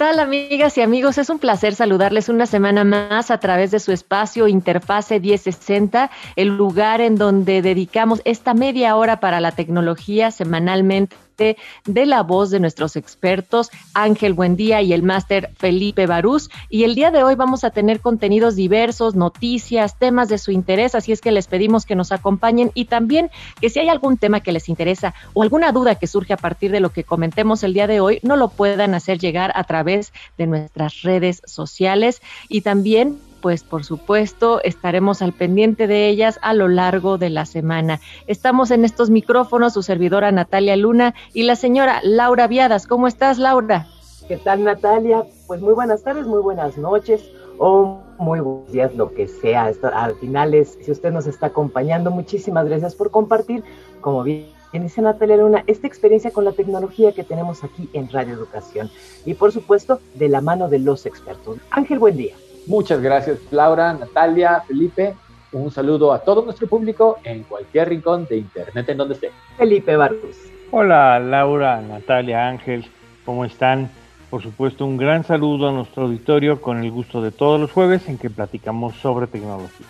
Tal amigas y amigos? Es un placer saludarles una semana más a través de su espacio Interfase 1060, el lugar en donde dedicamos esta media hora para la tecnología semanalmente de la voz de nuestros expertos, Ángel Buendía y el máster Felipe Barús. Y el día de hoy vamos a tener contenidos diversos, noticias, temas de su interés, así es que les pedimos que nos acompañen y también que si hay algún tema que les interesa o alguna duda que surge a partir de lo que comentemos el día de hoy, no lo puedan hacer llegar a través de nuestras redes sociales y también pues por supuesto estaremos al pendiente de ellas a lo largo de la semana. Estamos en estos micrófonos, su servidora Natalia Luna y la señora Laura Viadas. ¿Cómo estás, Laura? ¿Qué tal, Natalia? Pues muy buenas tardes, muy buenas noches o muy buenos días, lo que sea. Al final es, si usted nos está acompañando, muchísimas gracias por compartir, como bien dice Natalia Luna, esta experiencia con la tecnología que tenemos aquí en Radio Educación. Y por supuesto, de la mano de los expertos. Ángel, buen día. Muchas gracias Laura, Natalia, Felipe. Un saludo a todo nuestro público en cualquier rincón de Internet en donde esté. Felipe Barros. Hola Laura, Natalia, Ángel, ¿cómo están? Por supuesto, un gran saludo a nuestro auditorio con el gusto de todos los jueves en que platicamos sobre tecnología.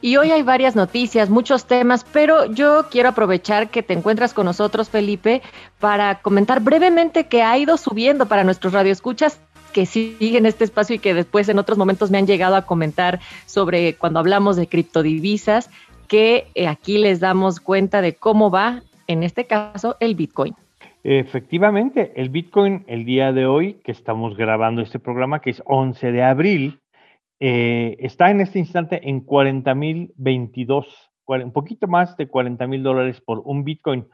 Y hoy hay varias noticias, muchos temas, pero yo quiero aprovechar que te encuentras con nosotros, Felipe, para comentar brevemente que ha ido subiendo para nuestros radioescuchas que siguen este espacio y que después en otros momentos me han llegado a comentar sobre cuando hablamos de criptodivisas, que eh, aquí les damos cuenta de cómo va, en este caso, el Bitcoin. Efectivamente, el Bitcoin el día de hoy, que estamos grabando este programa, que es 11 de abril, eh, está en este instante en 40 mil 22, un poquito más de 40 mil dólares por un Bitcoin.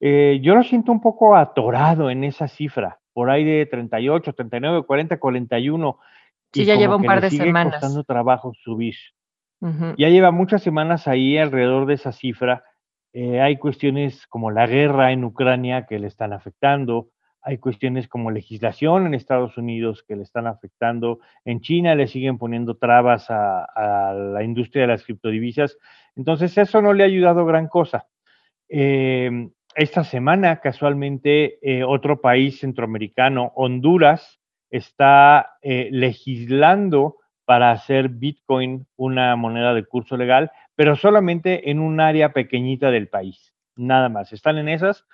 Eh, yo lo siento un poco atorado en esa cifra por ahí de 38, 39, 40, 41. Sí, ya lleva un par de semanas. costando trabajo subir. Ya lleva muchas semanas ahí alrededor de esa cifra. Eh, hay cuestiones como la guerra en Ucrania que le están afectando. Hay cuestiones como legislación en Estados Unidos que le están afectando. En China le siguen poniendo trabas a, la industria de las criptodivisas. Entonces eso no le ha ayudado gran cosa. Eh, esta semana, casualmente, eh, otro país centroamericano, Honduras, está eh, legislando para hacer Bitcoin una moneda de curso legal, pero solamente en un área pequeñita del país, nada más. Están en esas.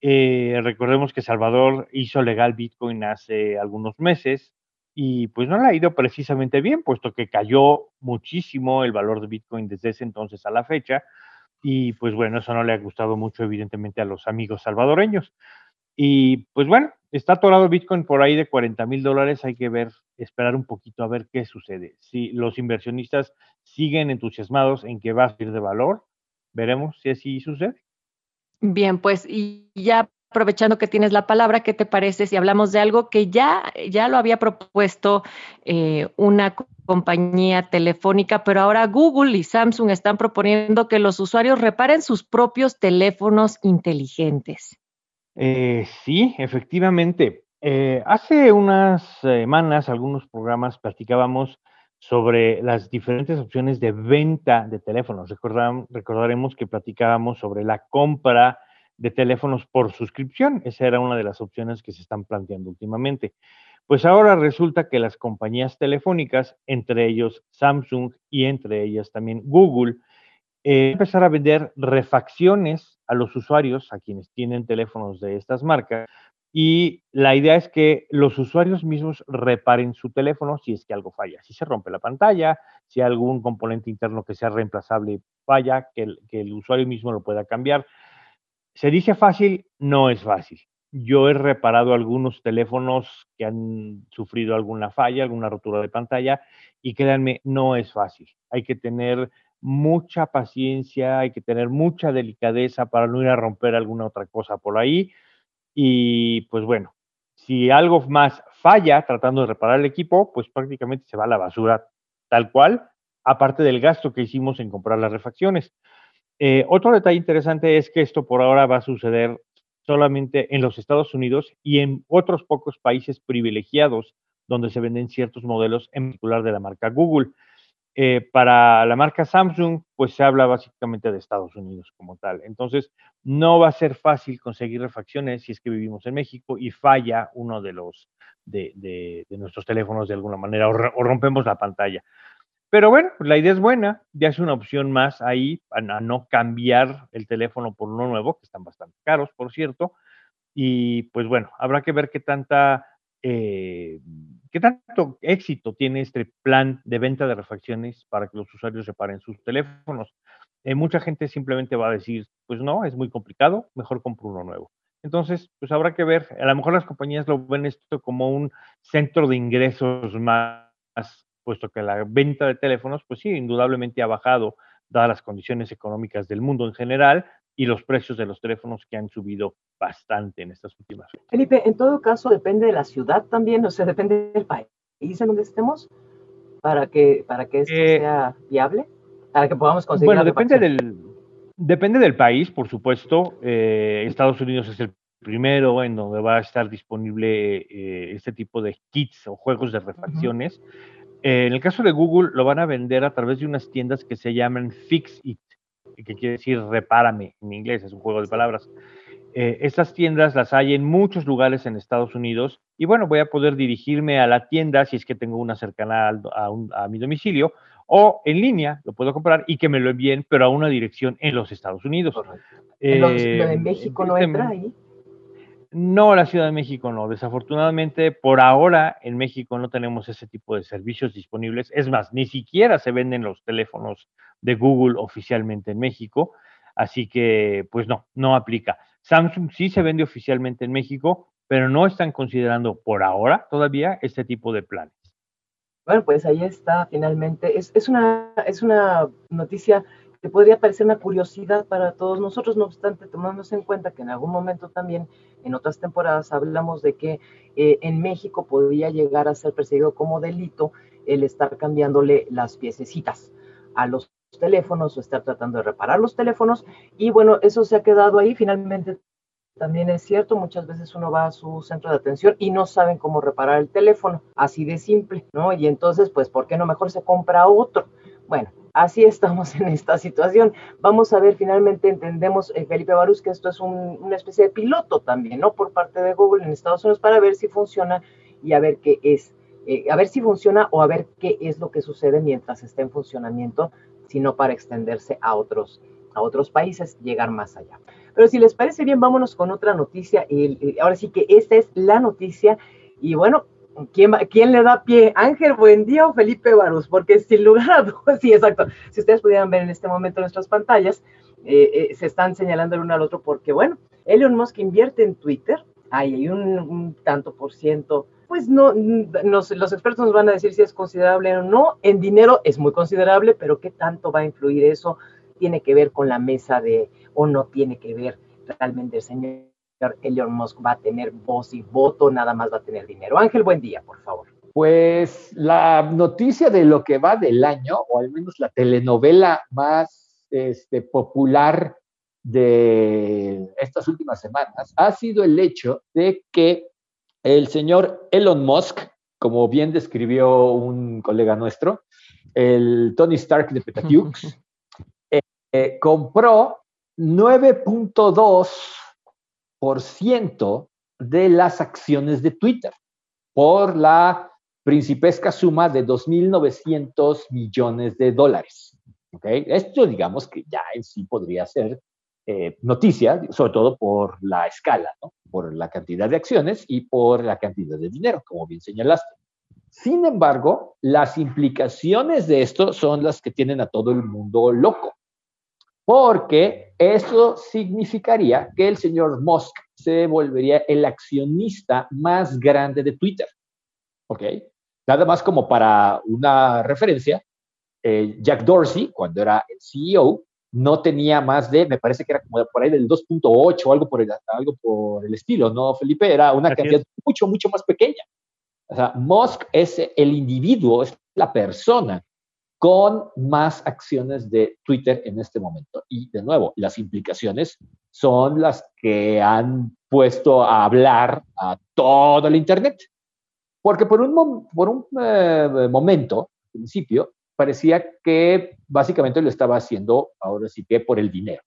Eh, recordemos que Salvador hizo legal Bitcoin hace algunos meses y pues no le ha ido precisamente bien, puesto que cayó muchísimo el valor de Bitcoin desde ese entonces a la fecha. Y pues bueno, eso no le ha gustado mucho evidentemente a los amigos salvadoreños. Y pues bueno, está atorado Bitcoin por ahí de 40 mil dólares. Hay que ver, esperar un poquito a ver qué sucede. Si los inversionistas siguen entusiasmados en que va a subir de valor, veremos si así sucede. Bien, pues y ya aprovechando que tienes la palabra, ¿qué te parece si hablamos de algo que ya, ya lo había propuesto eh, una compañía telefónica, pero ahora Google y Samsung están proponiendo que los usuarios reparen sus propios teléfonos inteligentes. Eh, sí, efectivamente. Eh, hace unas semanas, algunos programas platicábamos sobre las diferentes opciones de venta de teléfonos. recordaremos que platicábamos sobre la compra de teléfonos por suscripción. Esa era una de las opciones que se están planteando últimamente. Pues ahora resulta que las compañías telefónicas, entre ellos Samsung y entre ellas también Google, eh, empezar a vender refacciones a los usuarios, a quienes tienen teléfonos de estas marcas. Y la idea es que los usuarios mismos reparen su teléfono si es que algo falla. Si se rompe la pantalla, si algún componente interno que sea reemplazable falla, que el usuario mismo lo pueda cambiar. Se dice fácil, no es fácil. Yo he reparado algunos teléfonos que han sufrido alguna falla, alguna rotura de pantalla y créanme, no es fácil. Hay que tener mucha paciencia, hay que tener mucha delicadeza para no ir a romper alguna otra cosa por ahí. Y pues bueno, si algo más falla tratando de reparar el equipo, pues prácticamente se va a la basura tal cual, aparte del gasto que hicimos en comprar las refacciones. Eh, otro detalle interesante es que esto por ahora va a suceder solamente en los Estados Unidos y en otros pocos países privilegiados donde se venden ciertos modelos, en particular de la marca Google. Eh, para la marca Samsung, pues se habla básicamente de Estados Unidos como tal. Entonces, no va a ser fácil conseguir refacciones si es que vivimos en México y falla uno de los de, nuestros teléfonos de alguna manera o, rompemos la pantalla. Pero bueno, la idea es buena, ya es una opción más ahí a, no cambiar el teléfono por uno nuevo, que están bastante caros, por cierto. Y pues bueno, habrá que ver qué tanta eh, ¿Qué tanto éxito tiene este plan de venta de refacciones para que los usuarios reparen sus teléfonos? Eh, mucha gente simplemente va a decir, pues no, es muy complicado, mejor compro uno nuevo. Entonces, pues habrá que ver, a lo mejor las compañías lo ven esto como un centro de ingresos más, puesto que la venta de teléfonos, pues sí, indudablemente ha bajado, dadas las condiciones económicas del mundo en general, y los precios de los teléfonos que han subido bastante en estas últimas. Felipe, en todo caso depende de la ciudad también, o sea, depende del país en donde estemos para que para que esto eh, sea viable, para que podamos conseguir. Bueno, depende del depende del país, por supuesto. Eh, Estados Unidos es el primero en donde va a estar disponible eh, este tipo de kits o juegos de refacciones. En el caso de Google, lo van a vender a través de unas tiendas que se llaman Fix It que quiere decir repárame en inglés, es un juego de palabras. Eh, estas tiendas las hay en muchos lugares en Estados Unidos y bueno, voy a poder dirigirme a la tienda si es que tengo una cercana a, mi domicilio o en línea, lo puedo comprar y que me lo envíen, pero a una dirección en los Estados Unidos. ¿En eh, México no entra ahí? No, la Ciudad de México no. Desafortunadamente, por ahora en México no tenemos ese tipo de servicios disponibles. Es más, ni siquiera se venden los teléfonos de Google oficialmente en México. Así que, pues no, no aplica. Samsung sí se vende oficialmente en México, pero no están considerando por ahora todavía este tipo de planes. Bueno, pues ahí está, finalmente. Es, es, una, es una noticia que podría parecer una curiosidad para todos nosotros, no obstante, tomamos en cuenta que en algún momento también, en otras temporadas, hablamos de que eh, en México podría llegar a ser perseguido como delito el estar cambiándole las piececitas a los teléfonos o estar tratando de reparar los teléfonos. Y bueno, eso se ha quedado ahí. Finalmente, también es cierto, muchas veces uno va a su centro de atención y no saben cómo reparar el teléfono, así de simple, ¿no? Y entonces, pues, ¿por qué no mejor se compra otro? Bueno, así estamos en esta situación. Vamos a ver, finalmente entendemos, eh, Felipe Barús, que esto es una especie de piloto también, ¿no? Por parte de Google en Estados Unidos para ver si funciona y a ver qué es, eh, a ver si funciona o a ver qué es lo que sucede mientras esté en funcionamiento sino para extenderse a otros, a otros países, llegar más allá. Pero si les parece bien, vámonos con otra noticia. Y, ahora sí que esta es la noticia. Y bueno, ¿quién, ¿quién le da pie? Ángel buen día o Felipe Barús, porque sin lugar a dudas, sí, exacto. Si ustedes pudieran ver en este momento nuestras pantallas, eh, eh, se están señalando el uno al otro porque, bueno, Elon Musk invierte en Twitter, ahí hay un tanto por ciento pues no, los expertos nos van a decir si es considerable o no. En dinero es muy considerable, pero ¿qué tanto va a influir eso? ¿Tiene que ver con la mesa de, o no tiene que ver realmente el señor Elon Musk va a tener voz y voto, nada más va a tener dinero? Ángel, buen día, por favor. Pues la noticia de lo que va del año, o al menos la telenovela más este, popular de estas últimas semanas, ha sido el hecho de que el señor Elon Musk, como bien describió un colega nuestro, el Tony Stark de Petatiux, eh, eh, compró 9.2% de las acciones de Twitter por la principesca suma de 2.900 millones de dólares. Esto digamos que ya en sí podría ser eh, noticia, sobre todo por la escala, por la cantidad de acciones y por la cantidad de dinero, como bien señalaste. Sin embargo, las implicaciones de esto son las que tienen a todo el mundo loco, porque eso significaría que el señor Musk se volvería el accionista más grande de Twitter. ¿Ok? Nada más como para una referencia, eh, Jack Dorsey, cuando era el CEO, no tenía más de, me parece que era como por ahí del 2.8 o algo por el, algo por el estilo, ¿no, Felipe? Era una cantidad mucho, mucho más pequeña. O sea, Musk es el individuo, es la persona con más acciones de Twitter en este momento. Y de nuevo, las implicaciones son las que han puesto a hablar a todo el Internet. Porque por un, por un eh, momento, al principio, parecía que básicamente lo estaba haciendo ahora sí que por el dinero.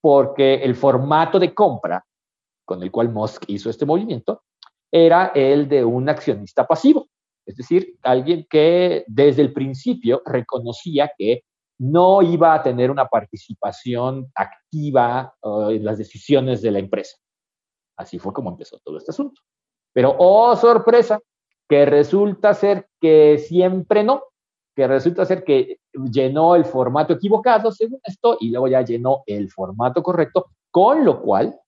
Porque el formato de compra con el cual Musk hizo este movimiento era el de un accionista pasivo. Es decir, alguien que desde el principio reconocía que no iba a tener una participación activa eh, en las decisiones de la empresa. Así fue como empezó todo este asunto. Pero, oh sorpresa, que resulta ser que siempre no, que resulta ser que llenó el formato equivocado según esto y luego ya llenó el formato correcto, con lo cual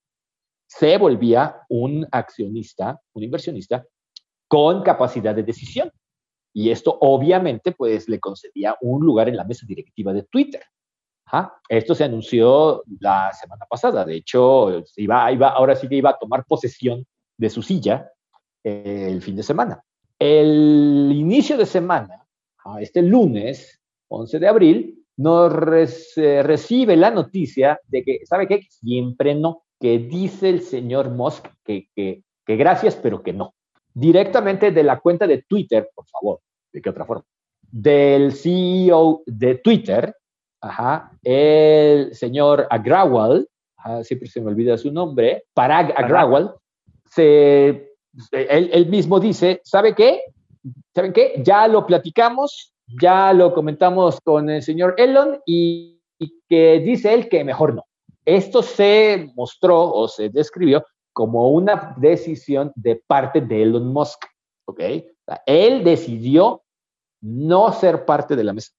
se volvía un accionista, un inversionista con capacidad de decisión. Y esto obviamente pues le concedía un lugar en la mesa directiva de Twitter. Esto se anunció la semana pasada. De hecho, iba, iba, ahora sí que iba a tomar posesión de su silla eh, el fin de semana. El inicio de semana, este lunes 11 de abril, nos recibe la noticia de que, ¿sabe qué? Siempre no, que dice el señor Musk que, que, que gracias, pero que no directamente de la cuenta de Twitter, por favor, ¿de qué otra forma? Del CEO de Twitter, el señor Agrawal, siempre se me olvida su nombre, Parag Agrawal, se, él, mismo dice, ¿sabe qué? ¿Saben qué? Ya lo platicamos, ya lo comentamos con el señor Elon y que dice él que mejor no. Esto se mostró o se describió como una decisión de parte de Elon Musk. ¿ok? él decidió no ser parte de la mesa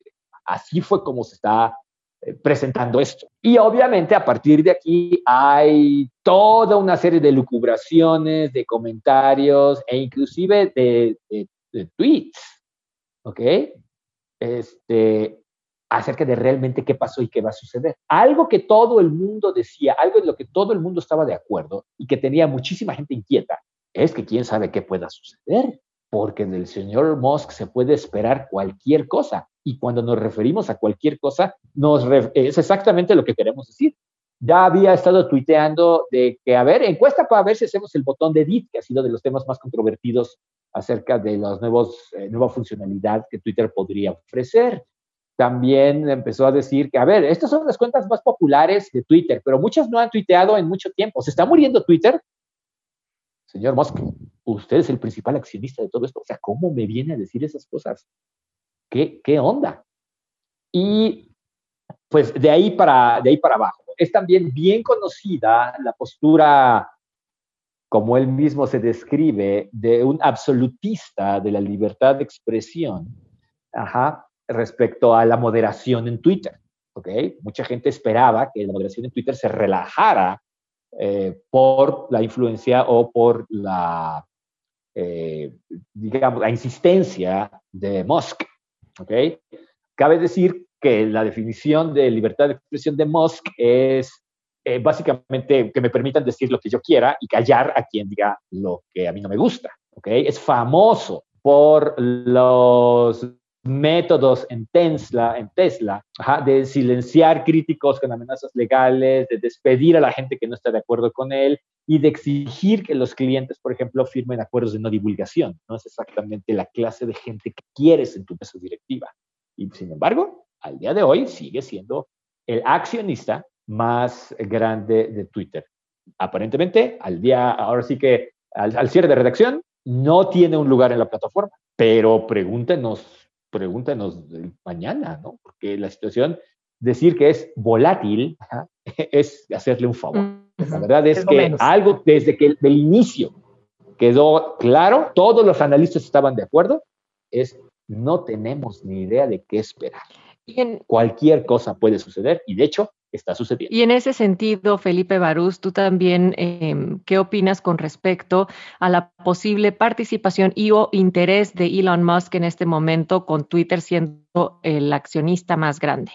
Así fue como se está eh, presentando esto. Y obviamente a partir de aquí hay toda una serie de lucubraciones, de comentarios e inclusive de, de tweets, ¿ok? Este, acerca de realmente qué pasó y qué va a suceder. Algo que todo el mundo decía, algo en lo que todo el mundo estaba de acuerdo y que tenía muchísima gente inquieta, es que quién sabe qué pueda suceder, porque del señor Musk se puede esperar cualquier cosa. Y cuando nos referimos a cualquier cosa, nos es exactamente lo que queremos decir. Ya había estado tuiteando de que, a ver, encuesta para ver si hacemos el botón de edit, que ha sido de los temas más controvertidos acerca de la eh, nueva funcionalidad que Twitter podría ofrecer también empezó a decir que, a ver, estas son las cuentas más populares de Twitter, pero muchas no han tuiteado en mucho tiempo. ¿Se está muriendo Twitter? Señor Musk, usted es el principal accionista de todo esto. O sea, ¿cómo me viene a decir esas cosas? ¿Qué, qué onda? Y pues de ahí, para, de ahí para abajo. Es también bien conocida la postura, como él mismo se describe, de un absolutista de la libertad de expresión, ajá, respecto a la moderación en Twitter. ¿okay? Mucha gente esperaba que la moderación en Twitter se relajara eh, por la influencia o por la, eh, digamos, la insistencia de Musk. ¿okay? Cabe decir que la definición de libertad de expresión de Musk es eh, básicamente que me permitan decir lo que yo quiera y callar a quien diga lo que a mí no me gusta. ¿okay? Es famoso por los métodos en Tesla, en Tesla de silenciar críticos con amenazas legales, de despedir a la gente que no está de acuerdo con él y de exigir que los clientes, por ejemplo, firmen acuerdos de no divulgación. No es exactamente la clase de gente que quieres en tu mesa directiva. Y sin embargo, al día de hoy sigue siendo el accionista más grande de Twitter. Aparentemente, al día, ahora sí que al, al cierre de redacción, no tiene un lugar en la plataforma, pero pregúntenos pregúntanos mañana, ¿no? Porque la situación, decir que es volátil es hacerle un favor. La verdad es, que algo desde que del inicio quedó claro, todos los analistas estaban de acuerdo, es no tenemos ni idea de qué esperar. Cualquier cosa puede suceder y de hecho está sucediendo. Y en ese sentido, Felipe Barús, tú también, em, ¿qué opinas con respecto a la posible participación y o interés de Elon Musk en este momento con Twitter siendo el accionista más grande?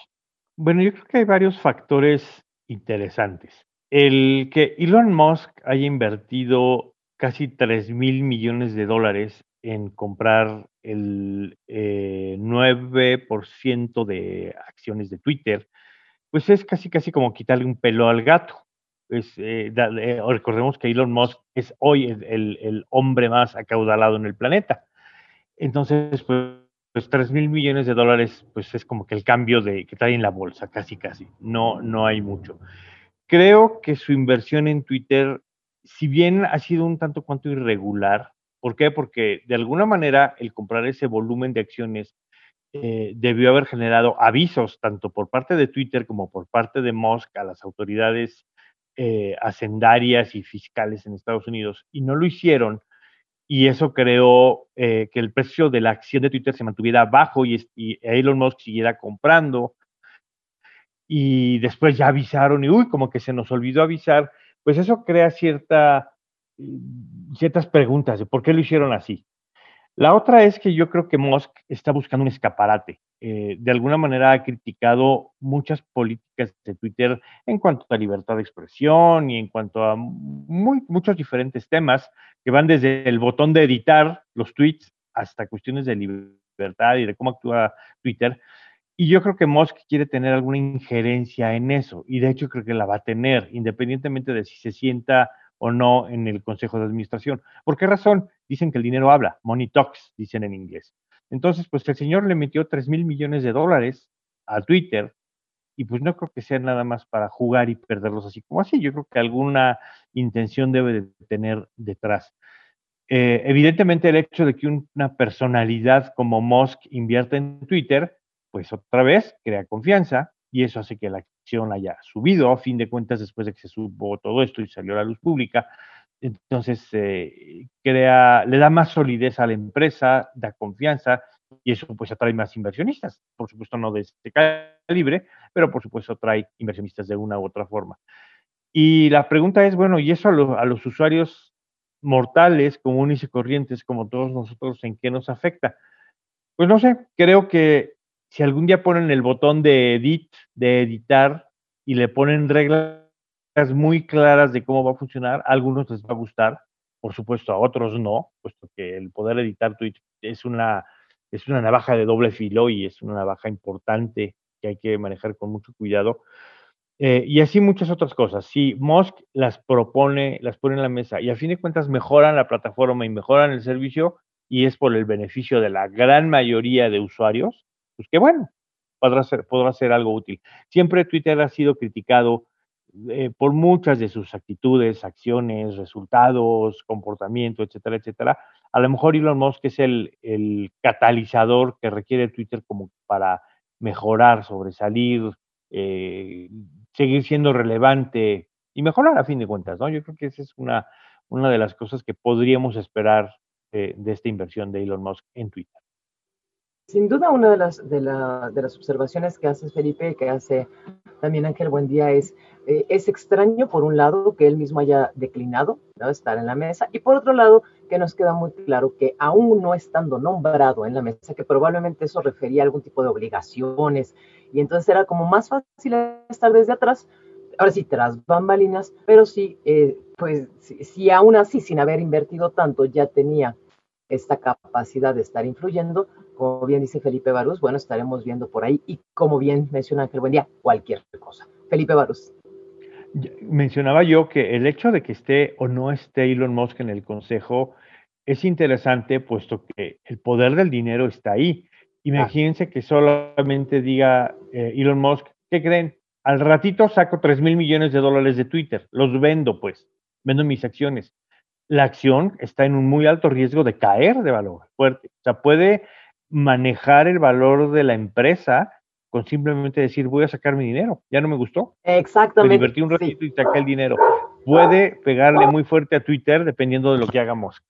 Bueno, yo creo que hay varios factores interesantes. El que Elon Musk haya invertido casi 3 mil millones de dólares en comprar el 9% de acciones de Twitter, pues es casi casi como quitarle un pelo al gato. Pues, recordemos que Elon Musk es hoy el, hombre más acaudalado en el planeta. Entonces, pues, pues 3 mil millones de dólares, pues es como que el cambio de que trae en la bolsa, casi casi. No, no hay mucho. Creo que su inversión en Twitter, si bien ha sido un tanto cuanto irregular, ¿por qué? Porque de alguna manera el comprar ese volumen de acciones eh, debió haber generado avisos tanto por parte de Twitter como por parte de Musk a las autoridades eh, hacendarias y fiscales en Estados Unidos y no lo hicieron y eso creó eh, que el precio de la acción de Twitter se mantuviera bajo y, Elon Musk siguiera comprando y después ya avisaron y uy, como que se nos olvidó avisar, pues eso crea cierta, ciertas preguntas de por qué lo hicieron así. La otra es que yo creo que Musk está buscando un escaparate. Eh, de alguna manera ha criticado muchas políticas de Twitter en cuanto a libertad de expresión y en cuanto a muchos diferentes temas que van desde el botón de editar los tweets hasta cuestiones de libertad y de cómo actúa Twitter. Y yo creo que Musk quiere tener alguna injerencia en eso, y de hecho creo que la va a tener, independientemente de si se sienta o no en el Consejo de Administración. ¿Por qué razón? Dicen que el dinero habla, money talks, dicen en inglés. Entonces, pues el señor le metió 3 mil millones de dólares a Twitter y pues no creo que sea nada más para jugar y perderlos así como así. Yo creo que alguna intención debe de tener detrás. Eh, evidentemente el hecho de que una personalidad como Musk invierta en Twitter, pues otra vez crea confianza y eso hace que la acción haya subido, a fin de cuentas, después de que se supo todo esto y salió a la luz pública. Entonces, eh, crea, le da más solidez a la empresa, da confianza y eso pues atrae más inversionistas. Por supuesto, no de este calibre, pero por supuesto atrae inversionistas de una u otra forma. Y la pregunta es, bueno, ¿y eso a, a los usuarios mortales, comunes y corrientes, como todos nosotros, en qué nos afecta? Pues no sé, creo que si algún día ponen el botón de edit, de editar, y le ponen reglas muy claras de cómo va a funcionar, a algunos les va a gustar, por supuesto, a otros no, puesto que el poder editar tweets es una, es una navaja de doble filo y es una navaja importante que hay que manejar con mucho cuidado. Eh, y así muchas otras cosas. Si Musk las propone, las pone en la mesa y a fin de cuentas mejoran la plataforma y mejoran el servicio y es por el beneficio de la gran mayoría de usuarios, pues que bueno, podrá ser, podrá algo útil. Siempre Twitter ha sido criticado eh, por muchas de sus actitudes, acciones, resultados, comportamiento, etcétera, etcétera. A lo mejor Elon Musk es el, el catalizador que requiere Twitter como para mejorar, sobresalir, eh, seguir siendo relevante y mejorar a fin de cuentas, ¿no? Yo creo que esa es una, una de las cosas que podríamos esperar eh, de esta inversión de Elon Musk en Twitter. Sin duda, una de las, de, las observaciones que hace Felipe, que hace también Ángel Buendía, es, eh, es extraño, por un lado, que él mismo haya declinado ¿no? estar en la mesa, y por otro lado, que nos queda muy claro que aún no estando nombrado en la mesa, que probablemente eso refería a algún tipo de obligaciones, y entonces era como más fácil estar desde atrás, ahora sí, tras bambalinas, pero sí, eh, pues si aún así, sin haber invertido tanto, ya tenía esta capacidad de estar influyendo, como bien dice Felipe Barús, bueno, estaremos viendo por ahí y como bien menciona Ángel Buendía, cualquier cosa. Felipe Barús. Mencionaba yo que el hecho de que esté o no esté Elon Musk en el Consejo es interesante, puesto que el poder del dinero está ahí. Imagínense que solamente diga eh, Elon Musk, ¿qué creen? Al ratito saco 3 mil millones de dólares de Twitter, los vendo pues, vendo mis acciones la acción está en un muy alto riesgo de caer de valor fuerte. O sea, puede manejar el valor de la empresa con simplemente decir voy a sacar mi dinero, ya no me gustó. Exactamente. Me divertí un ratito y saqué el dinero. Puede pegarle muy fuerte a Twitter dependiendo de lo que hagamos.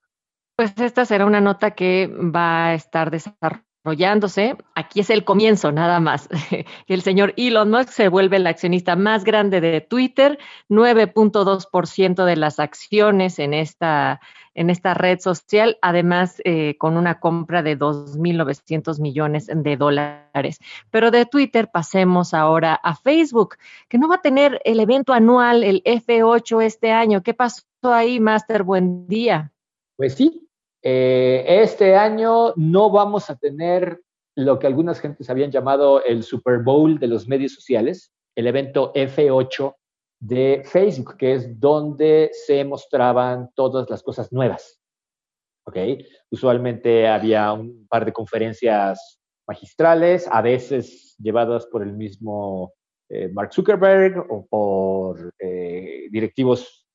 Pues esta será una nota que va a estar desarrollada desarrollándose. Aquí es el comienzo, nada más. El señor Elon Musk se vuelve el accionista más grande de Twitter, 9.2% de las acciones en esta, en esta red social, además eh, con una compra de 2.900 millones de dólares. Pero de Twitter pasemos ahora a Facebook, que no va a tener el evento anual, el F8 este año. ¿Qué pasó ahí, Master? Buen día. Pues sí, Eh, este año no vamos a tener lo que algunas gentes habían llamado el Super Bowl de los medios sociales, el evento F8 de Facebook, que es donde se mostraban todas las cosas nuevas. ¿Ok? Usualmente había un par de conferencias magistrales, a veces llevadas por el mismo eh, Mark Zuckerberg o por eh, directivos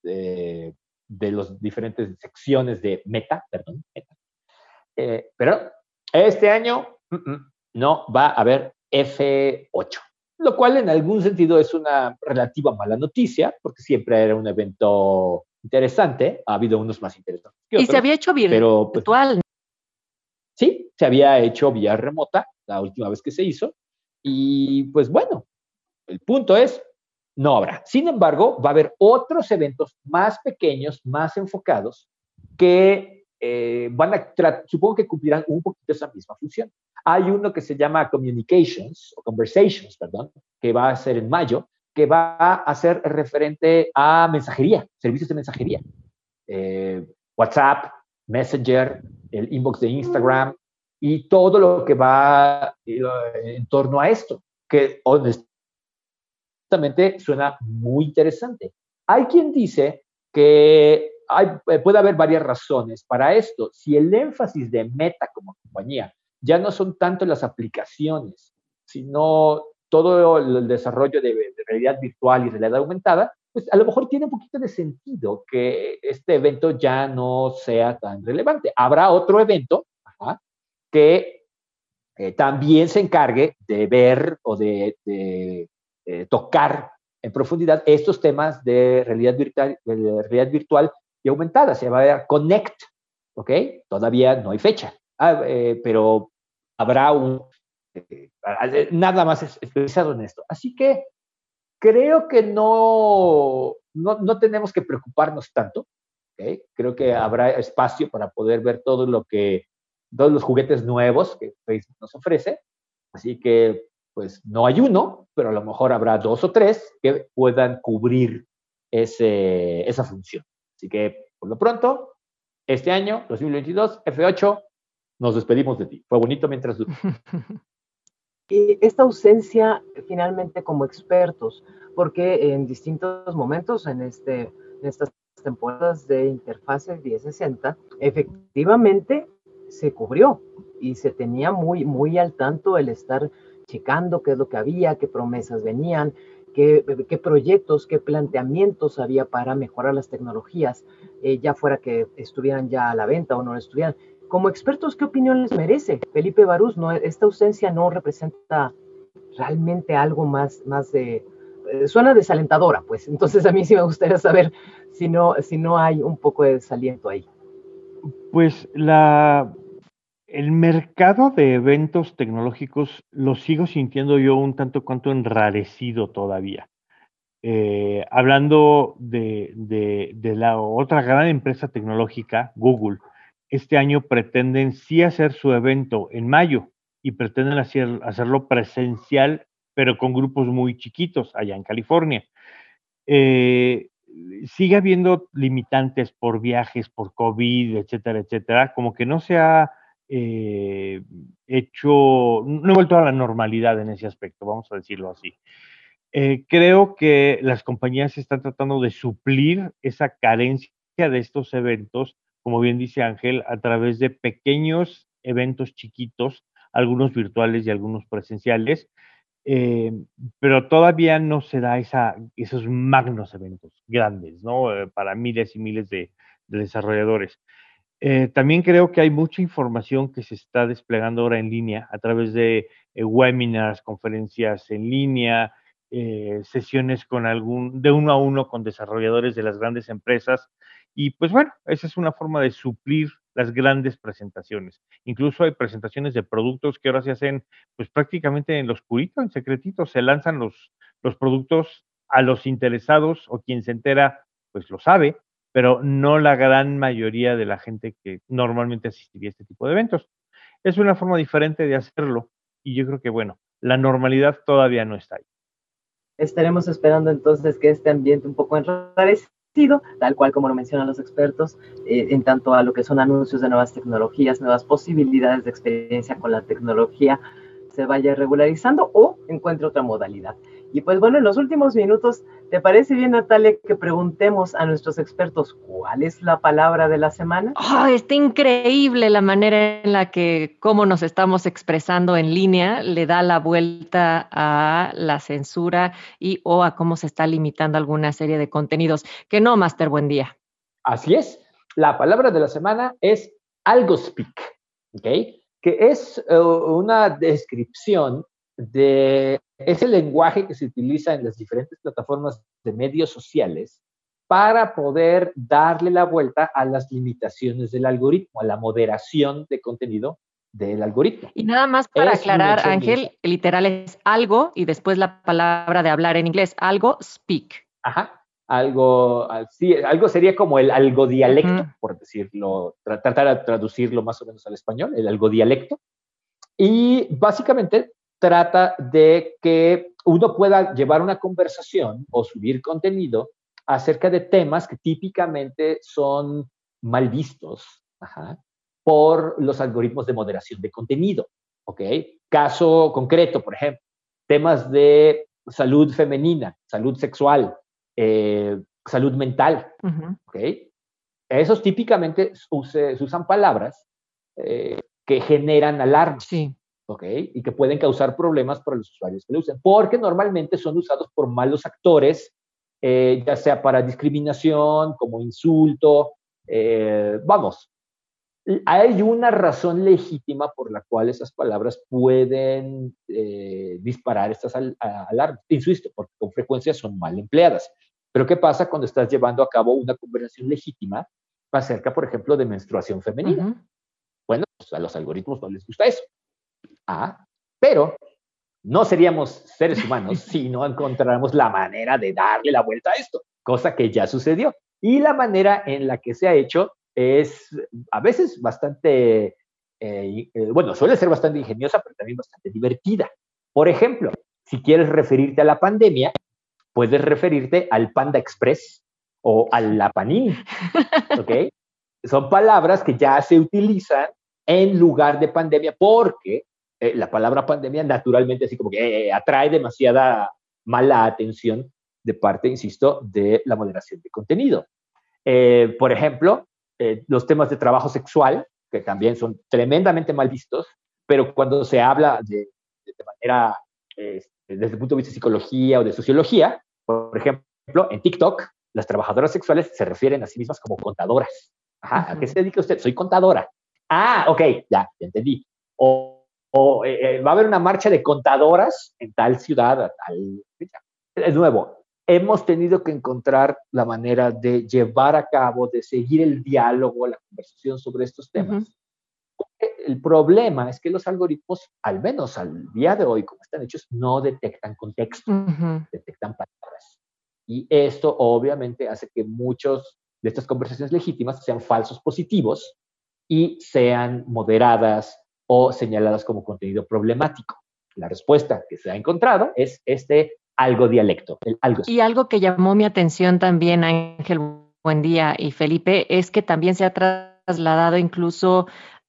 de las diferentes secciones de Meta, perdón, Meta. Eh, pero este año mm, mm, no va a haber F8, lo cual en algún sentido es una relativa mala noticia, porque siempre era un evento interesante, ha habido unos más interesantes. y se había hecho pues, virtual. sí, se había hecho vía remota la última vez que se hizo, y pues bueno, el punto es, no habrá. Sin embargo, va a haber otros eventos más pequeños, más enfocados, que eh, van a, supongo que cumplirán un poquito esa misma función. Hay uno que se llama Communications, o Conversations, perdón, que va a ser en mayo, que va a ser referente a mensajería, servicios de mensajería. Eh, WhatsApp, Messenger, el inbox de Instagram y todo lo que va eh, en torno a esto, que suena muy interesante. Hay quien dice que hay, eh, puede haber varias razones para esto. Si el énfasis de Meta como compañía ya no son tanto las aplicaciones, sino todo el desarrollo de, realidad virtual y realidad aumentada, pues a lo mejor tiene un poquito de sentido que este evento ya no sea tan relevante. Habrá otro evento que eh, también se encargue de ver o de eh, tocar en profundidad estos temas de realidad virtual, de realidad virtual y aumentada. Se va a ver Connect, ¿ok? Todavía no hay fecha, ah, eh, pero habrá un, eh, nada más especializado en esto. Así que creo que no, no, no tenemos que preocuparnos tanto. ¿okay? Creo que habrá espacio para poder ver todo lo que, todos los juguetes nuevos que Facebook nos ofrece. Así que pues no hay uno, pero a lo mejor habrá dos o tres que puedan cubrir ese, esa función. Así que, por lo pronto, este año, 2022, F8, nos despedimos de ti. Fue bonito mientras Y esta ausencia, finalmente, como expertos, porque en distintos momentos en, este, en estas temporadas de interfase 1060, efectivamente se cubrió y se tenía muy, muy al tanto el estar checando qué es lo que había, qué promesas venían, qué, proyectos, qué planteamientos había para mejorar las tecnologías, eh, ya fuera que estuvieran ya a la venta o no estuvieran. Como expertos, ¿qué opinión les merece? Felipe Barús, ¿no? esta ausencia no representa realmente algo más, más de... Eh, suena desalentadora, pues. Entonces a mí sí me gustaría saber si no, si no hay un poco de desaliento ahí. Pues la, el mercado de eventos tecnológicos lo sigo sintiendo yo un tanto cuanto enrarecido todavía. Eh, hablando de, la otra gran empresa tecnológica, Google, este año pretenden sí hacer su evento en mayo y pretenden hacer, hacerlo presencial, pero con grupos muy chiquitos allá en California. Eh, sigue habiendo limitantes por viajes, por COVID, etcétera, etcétera, como que no se ha eh, hecho, no he vuelto a la normalidad en ese aspecto, vamos a decirlo así. Eh, creo que las compañías están tratando de suplir esa carencia de estos eventos, como bien dice Ángel, a través de pequeños eventos chiquitos, algunos virtuales y algunos presenciales, eh, pero todavía no se da esa, esos magnos eventos grandes, ¿no? para miles y miles de desarrolladores. Eh, también creo que hay mucha información que se está desplegando ahora en línea a través de eh, webinars, conferencias en línea, eh, sesiones con algún, de uno a uno con desarrolladores de las grandes empresas. Y pues bueno, esa es una forma de suplir las grandes presentaciones. Incluso hay presentaciones de productos que ahora se hacen pues prácticamente en lo oscurito, en secretito. Se lanzan los, los productos a los interesados o quien se entera pues lo sabe pero no la gran mayoría de la gente que normalmente asistiría a este tipo de eventos. Es una forma diferente de hacerlo y yo creo que, bueno, la normalidad todavía no está ahí. Estaremos esperando entonces que este ambiente un poco enrarecido tal cual como lo mencionan los expertos, eh, en tanto a lo que son anuncios de nuevas tecnologías, nuevas posibilidades de experiencia con la tecnología, se vaya regularizando o encuentre otra modalidad. Y pues bueno, en los últimos minutos, ¿te parece bien, Natalia, que preguntemos a nuestros expertos cuál es la palabra de la semana? Oh, está increíble la manera en la que cómo nos estamos expresando en línea le da la vuelta a la censura y o a cómo se está limitando alguna serie de contenidos. Que no, Master, buen día. Así es. La palabra de la semana es algo speak, ¿ok? Que es eh, una descripción de ese lenguaje que se utiliza en las diferentes plataformas de medios sociales para poder darle la vuelta a las limitaciones del algoritmo, a la moderación de contenido del algoritmo. Y nada más para aclarar, Ángel, literal es algo y después la palabra de hablar en inglés, algo, speak. Ajá, algo, sí, algo sería como el algo dialecto, por decirlo, tratar de traducirlo más o menos al español, el algo dialecto. Y básicamente trata de que uno pueda llevar una conversación o subir contenido acerca de temas que típicamente son mal vistos por los algoritmos de moderación de contenido. ¿ok? Caso concreto, por ejemplo, temas de salud femenina, salud sexual, eh, salud mental. ¿ok? Esos típicamente se, usan palabras eh, que generan alarma. Sí. ¿Ok? Y que pueden causar problemas para los usuarios que lo usen, porque normalmente son usados por malos actores, eh, ya sea para discriminación, como insulto, eh, vamos, hay una razón legítima por la cual esas palabras pueden eh, disparar estas alarmas. Insisto, porque con frecuencia son mal empleadas. Pero ¿qué pasa cuando estás llevando a cabo una conversación legítima acerca, por ejemplo, de menstruación femenina? Bueno, pues a los algoritmos no les gusta eso. Ah, pero no seríamos seres humanos si no encontráramos la manera de darle la vuelta a esto, cosa que ya sucedió. Y la manera en la que se ha hecho es a veces bastante, eh, eh, bueno, suele ser bastante ingeniosa, pero también bastante divertida. Por ejemplo, si quieres referirte a la pandemia, puedes referirte al Panda Express o al la Panini, ¿ok? Son palabras que ya se utilizan en lugar de pandemia porque eh, la palabra pandemia naturalmente así como que eh, atrae demasiada mala atención de parte, insisto, de la moderación de contenido. Eh, por ejemplo, los temas de trabajo sexual, que también son tremendamente mal vistos, pero cuando se habla de, manera, este, desde el punto de vista de psicología o de sociología, por ejemplo, en TikTok, las trabajadoras sexuales se refieren a sí mismas como contadoras. Ajá, ¿a qué se dedica usted? Soy contadora. Ah, ok, ya, ya entendí. O o eh, eh, va a haber una marcha de contadoras en tal ciudad, tal Es nuevo, hemos tenido que encontrar la manera de llevar a cabo, de seguir el diálogo, la conversación sobre estos temas. El problema es que los algoritmos, al menos al día de hoy, como están hechos, no detectan contexto, detectan palabras. Y esto obviamente hace que muchos de estas conversaciones legítimas sean falsos positivos y sean moderadas, o señaladas como contenido problemático. La respuesta que se ha encontrado es este algo dialecto, algo. Y algo que llamó mi atención también, Ángel Buendía y Felipe, es que también se ha trasladado incluso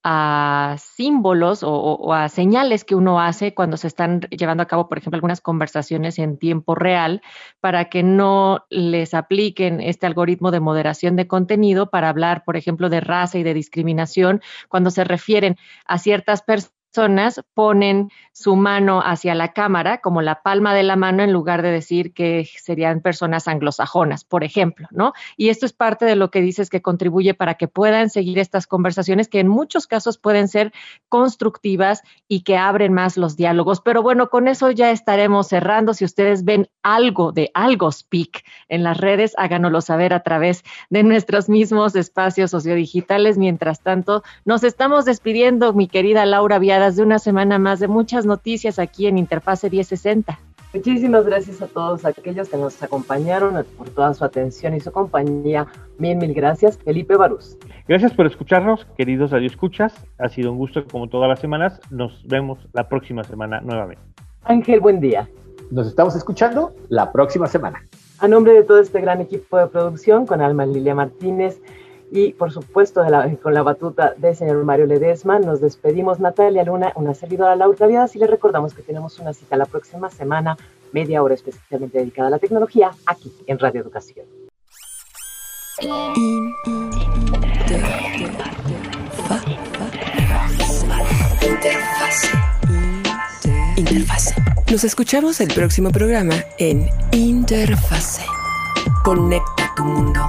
a símbolos o, a señales que uno hace cuando se están llevando a cabo, por ejemplo, algunas conversaciones en tiempo real para que no les apliquen este algoritmo de moderación de contenido para hablar, por ejemplo, de raza y de discriminación cuando se refieren a ciertas personas personas ponen su mano hacia la cámara, como la palma de la mano, en lugar de decir que serían personas anglosajonas, por ejemplo, ¿no? Y esto es parte de lo que dices que contribuye para que puedan seguir estas conversaciones que en muchos casos pueden ser constructivas y que abren más los diálogos. Pero bueno, con eso ya estaremos cerrando. Si ustedes ven algo de algo speak en las redes, háganoslo saber a través de nuestros mismos espacios sociodigitales. Mientras tanto, nos estamos despidiendo, mi querida Laura Viada de una semana más de muchas noticias aquí en Interfase 1060. Muchísimas gracias a todos aquellos que nos acompañaron por toda su atención y su compañía. Mil, mil gracias. Felipe Barús. Gracias por escucharnos, queridos Escuchas. Ha sido un gusto como todas las semanas. Nos vemos la próxima semana nuevamente. Ángel, buen día. Nos estamos escuchando la próxima semana. A nombre de todo este gran equipo de producción, con Alma Lilia Martínez y por supuesto con la batuta del señor Mario Ledesma, nos despedimos Natalia Luna, una servidora Laura Díaz y le recordamos que tenemos una cita la próxima semana, media hora especialmente dedicada a la tecnología, aquí en Radio Educación. Interfase. Nos escuchamos el próximo programa en Interfase. Conecta tu mundo.